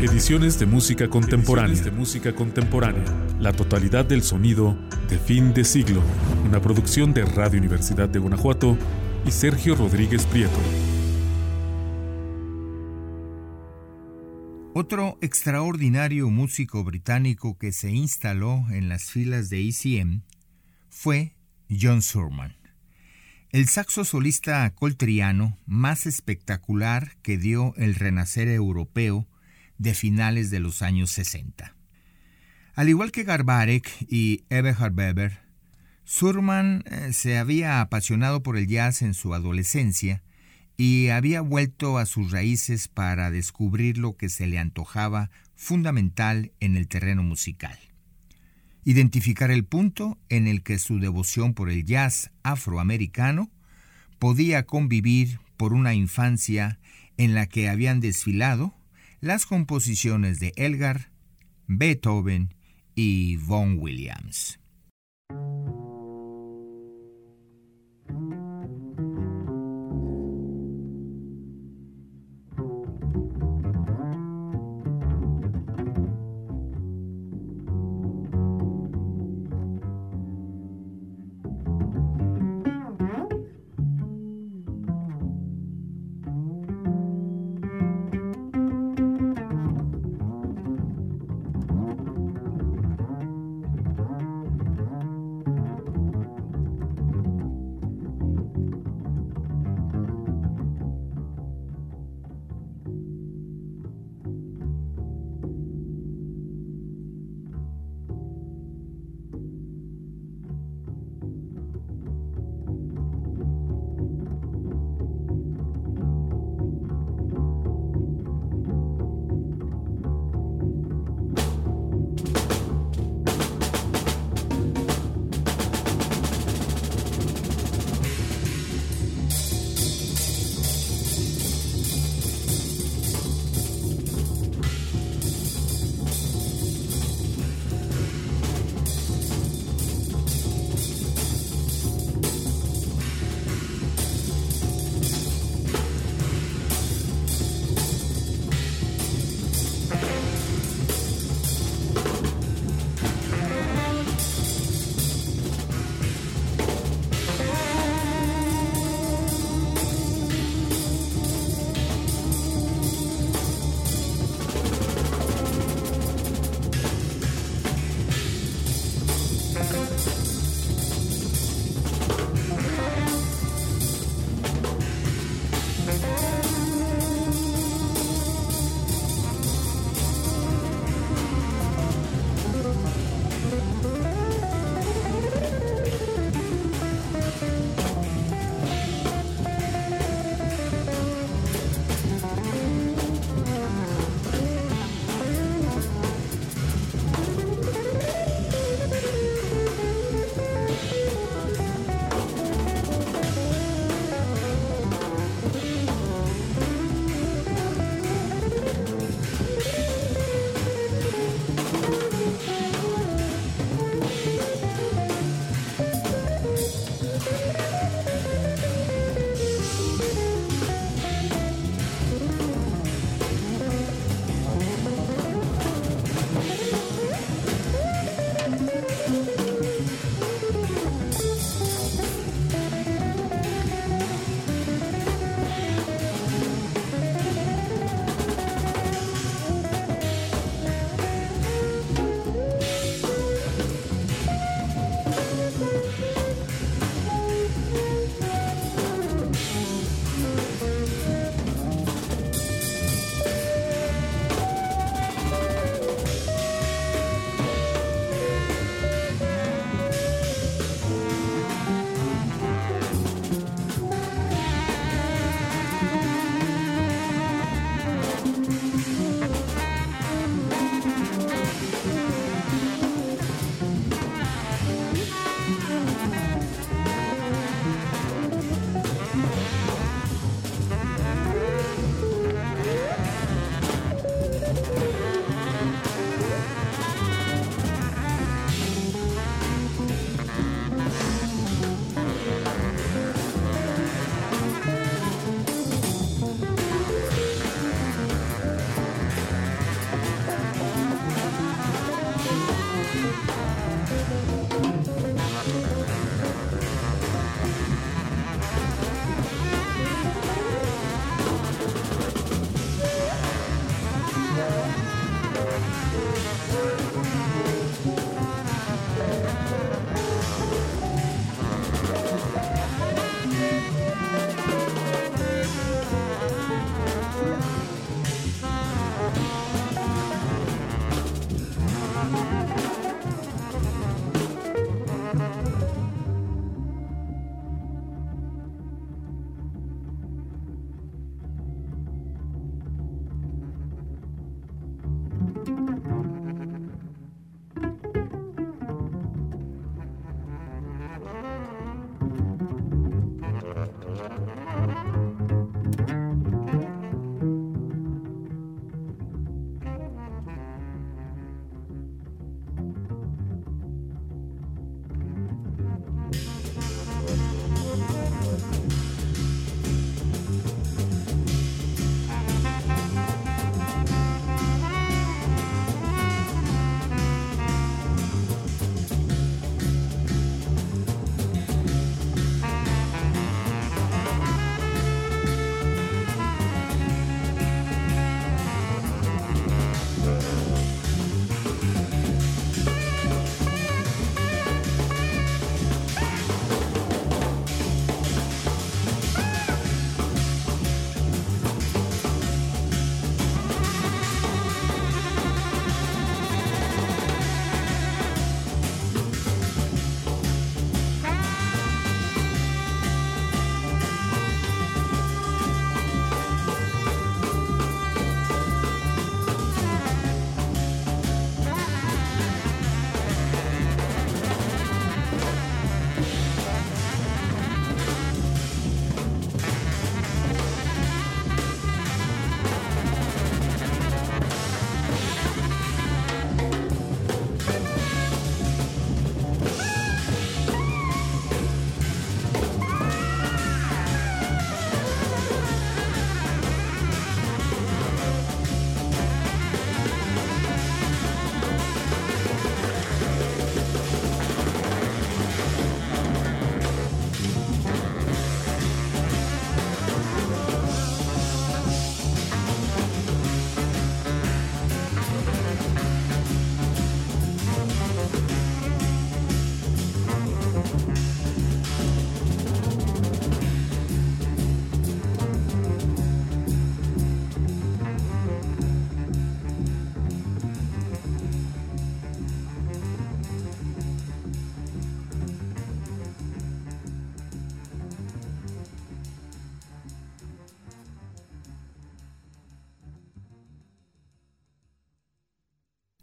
Ediciones de música contemporánea. de música contemporánea. La totalidad del sonido de fin de siglo. Una producción de Radio Universidad de Guanajuato y Sergio Rodríguez Prieto. Otro extraordinario músico británico que se instaló en las filas de ECM fue John Surman, el saxo solista coltriano más espectacular que dio el renacer europeo de finales de los años 60. Al igual que Garbarek y Eberhard Weber, Surman eh, se había apasionado por el jazz en su adolescencia y había vuelto a sus raíces para descubrir lo que se le antojaba fundamental en el terreno musical. Identificar el punto en el que su devoción por el jazz afroamericano podía convivir por una infancia en la que habían desfilado las composiciones de Elgar, Beethoven y Vaughan Williams.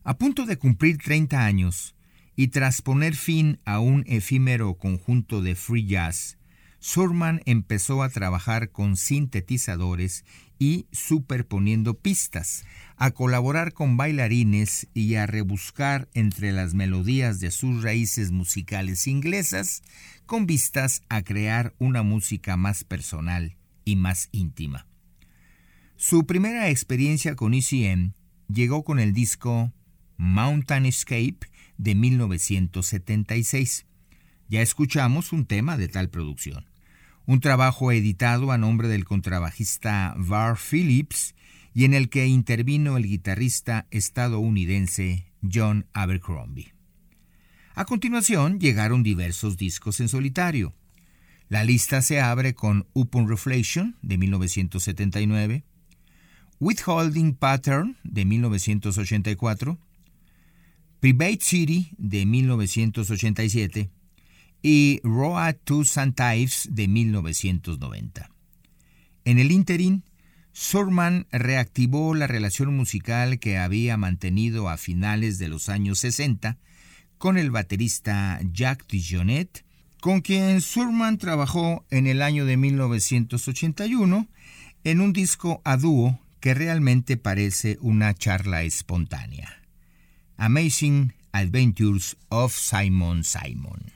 A punto de cumplir 30 años y tras poner fin a un efímero conjunto de free jazz, Surman empezó a trabajar con sintetizadores y superponiendo pistas, a colaborar con bailarines y a rebuscar entre las melodías de sus raíces musicales inglesas con vistas a crear una música más personal y más íntima. Su primera experiencia con ECM llegó con el disco Mountain Escape de 1976. Ya escuchamos un tema de tal producción. Un trabajo editado a nombre del contrabajista Var Phillips y en el que intervino el guitarrista estadounidense John Abercrombie. A continuación llegaron diversos discos en solitario. La lista se abre con Upon Reflection de 1979, Withholding Pattern de 1984, Private City de 1987 y Road to St. Ives de 1990. En el interín, Surman reactivó la relación musical que había mantenido a finales de los años 60 con el baterista Jack DeJohnette, con quien Surman trabajó en el año de 1981 en un disco a dúo que realmente parece una charla espontánea. Amazing Adventures of Simon Simon.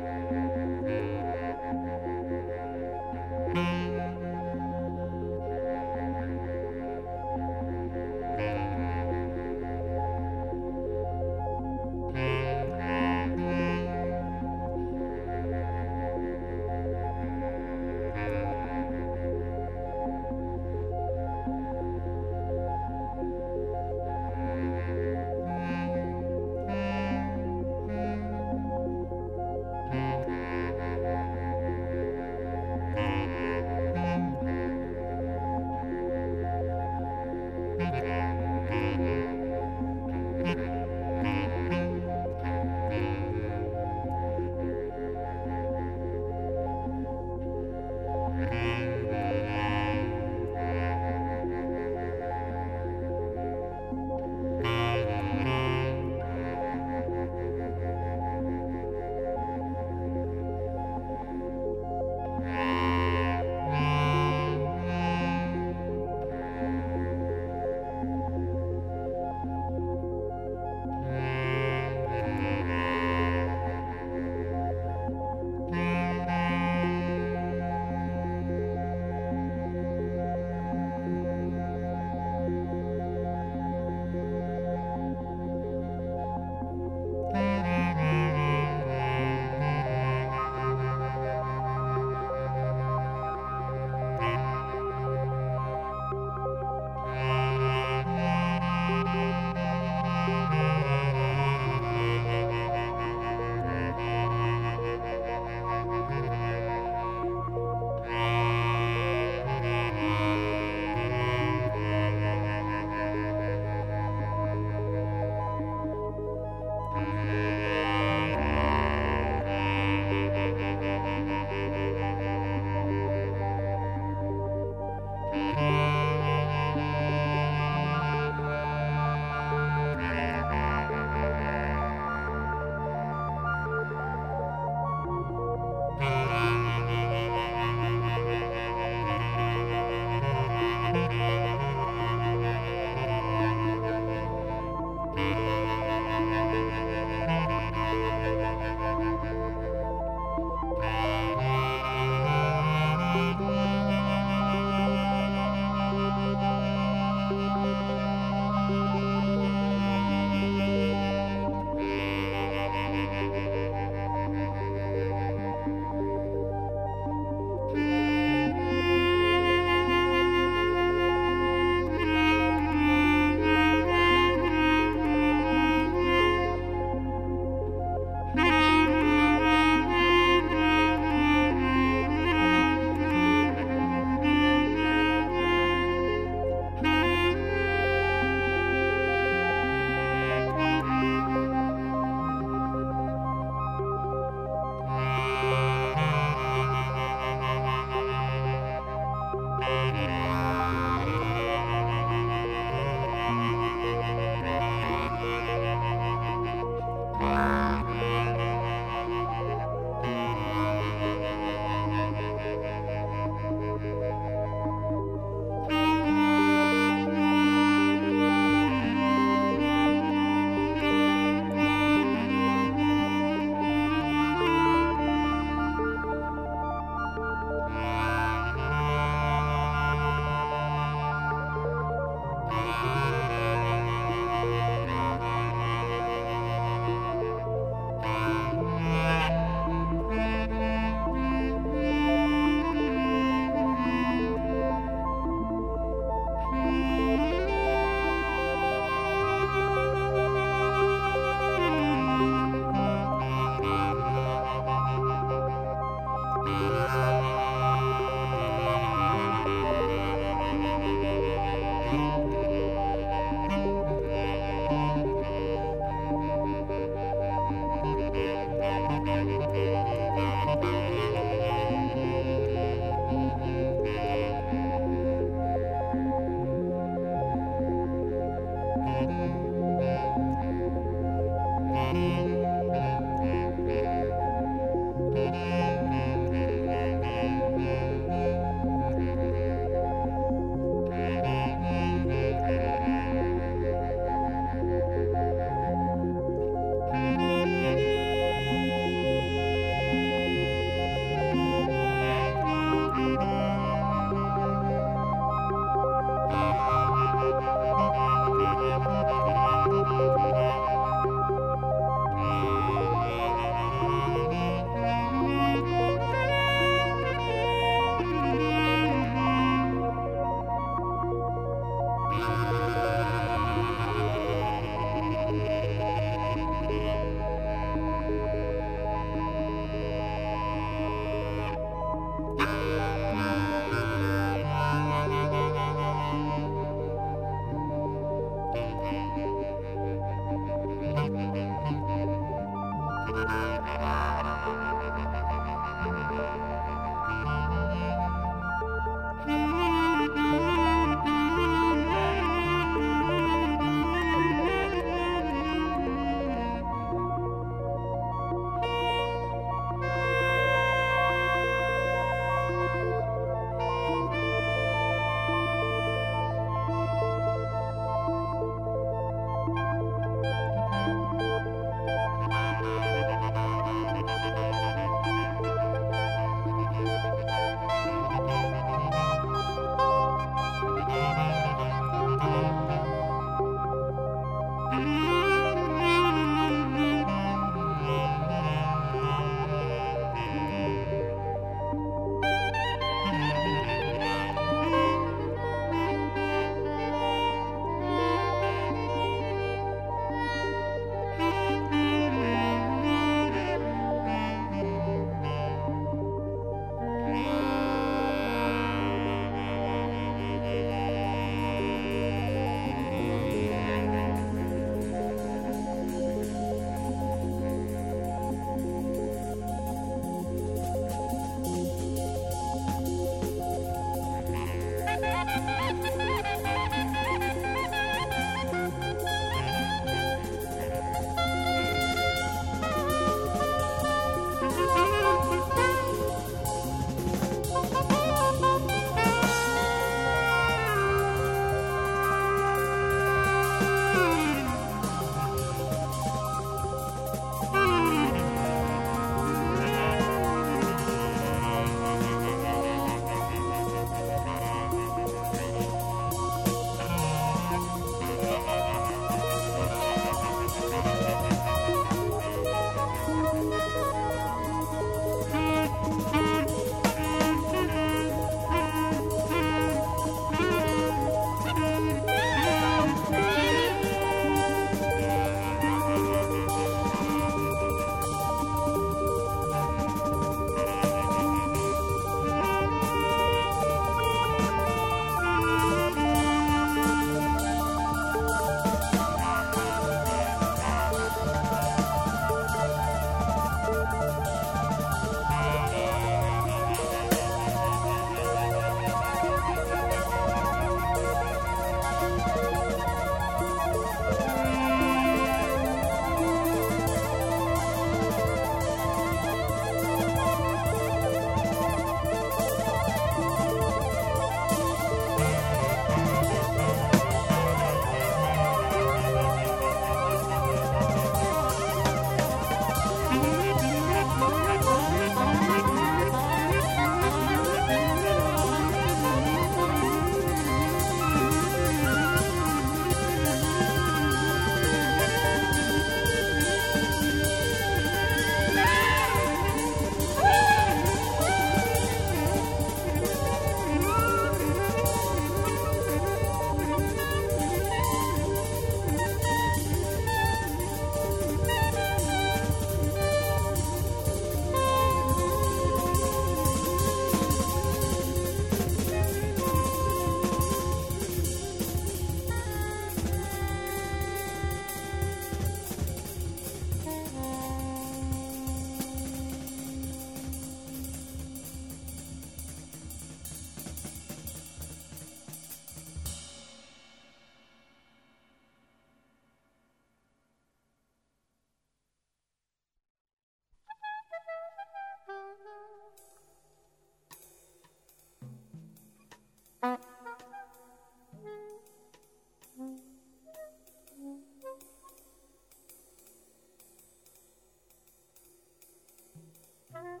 Thank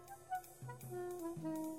you.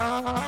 Uh-huh.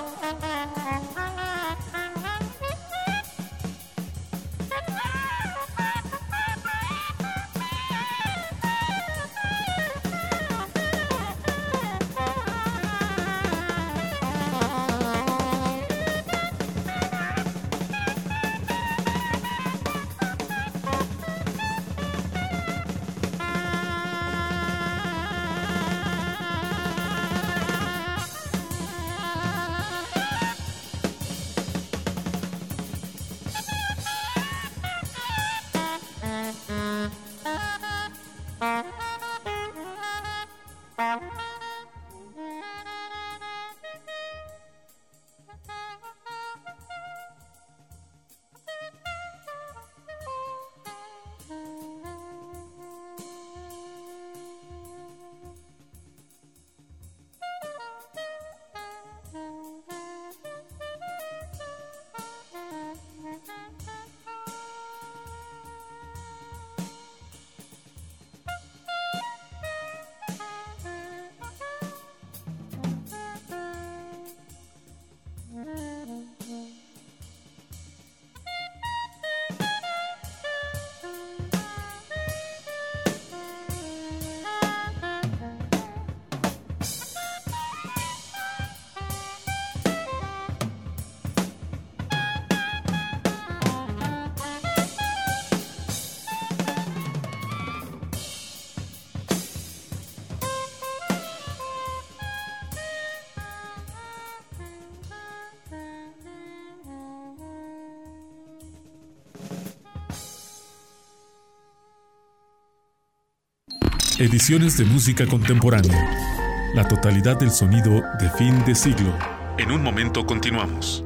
Ediciones de música contemporánea. La totalidad del sonido de fin de siglo. En un momento continuamos.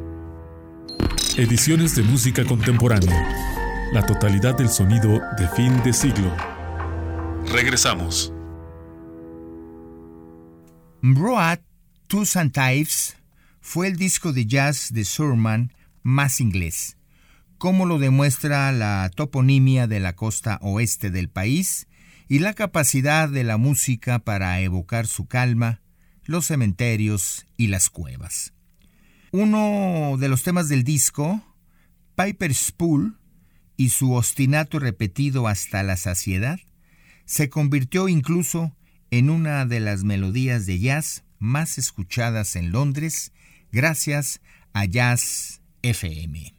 Ediciones de música contemporánea. La totalidad del sonido de fin de siglo. Regresamos. Broad Two Types fue el disco de jazz de Surman más inglés, como lo demuestra la toponimia de la costa oeste del país y la capacidad de la música para evocar su calma, los cementerios y las cuevas. Uno de los temas del disco, Piper's Spool, y su ostinato repetido hasta la saciedad, se convirtió incluso en una de las melodías de jazz más escuchadas en Londres gracias a Jazz FM.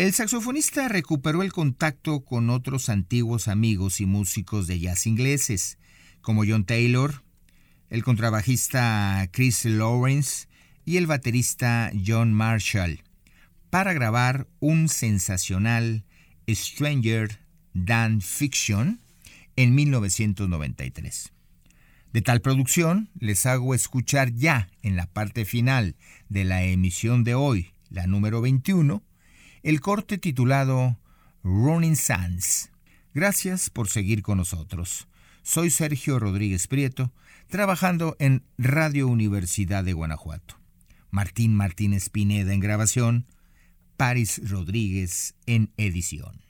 El saxofonista recuperó el contacto con otros antiguos amigos y músicos de jazz ingleses, como John Taylor, el contrabajista Chris Lawrence y el baterista John Marshall, para grabar un sensacional Stranger Than Fiction en 1993. De tal producción les hago escuchar ya en la parte final de la emisión de hoy, la número 21, el corte titulado Running Sands. Gracias por seguir con nosotros. Soy Sergio Rodríguez Prieto, trabajando en Radio Universidad de Guanajuato. Martín Martínez Pineda en grabación, Paris Rodríguez en edición.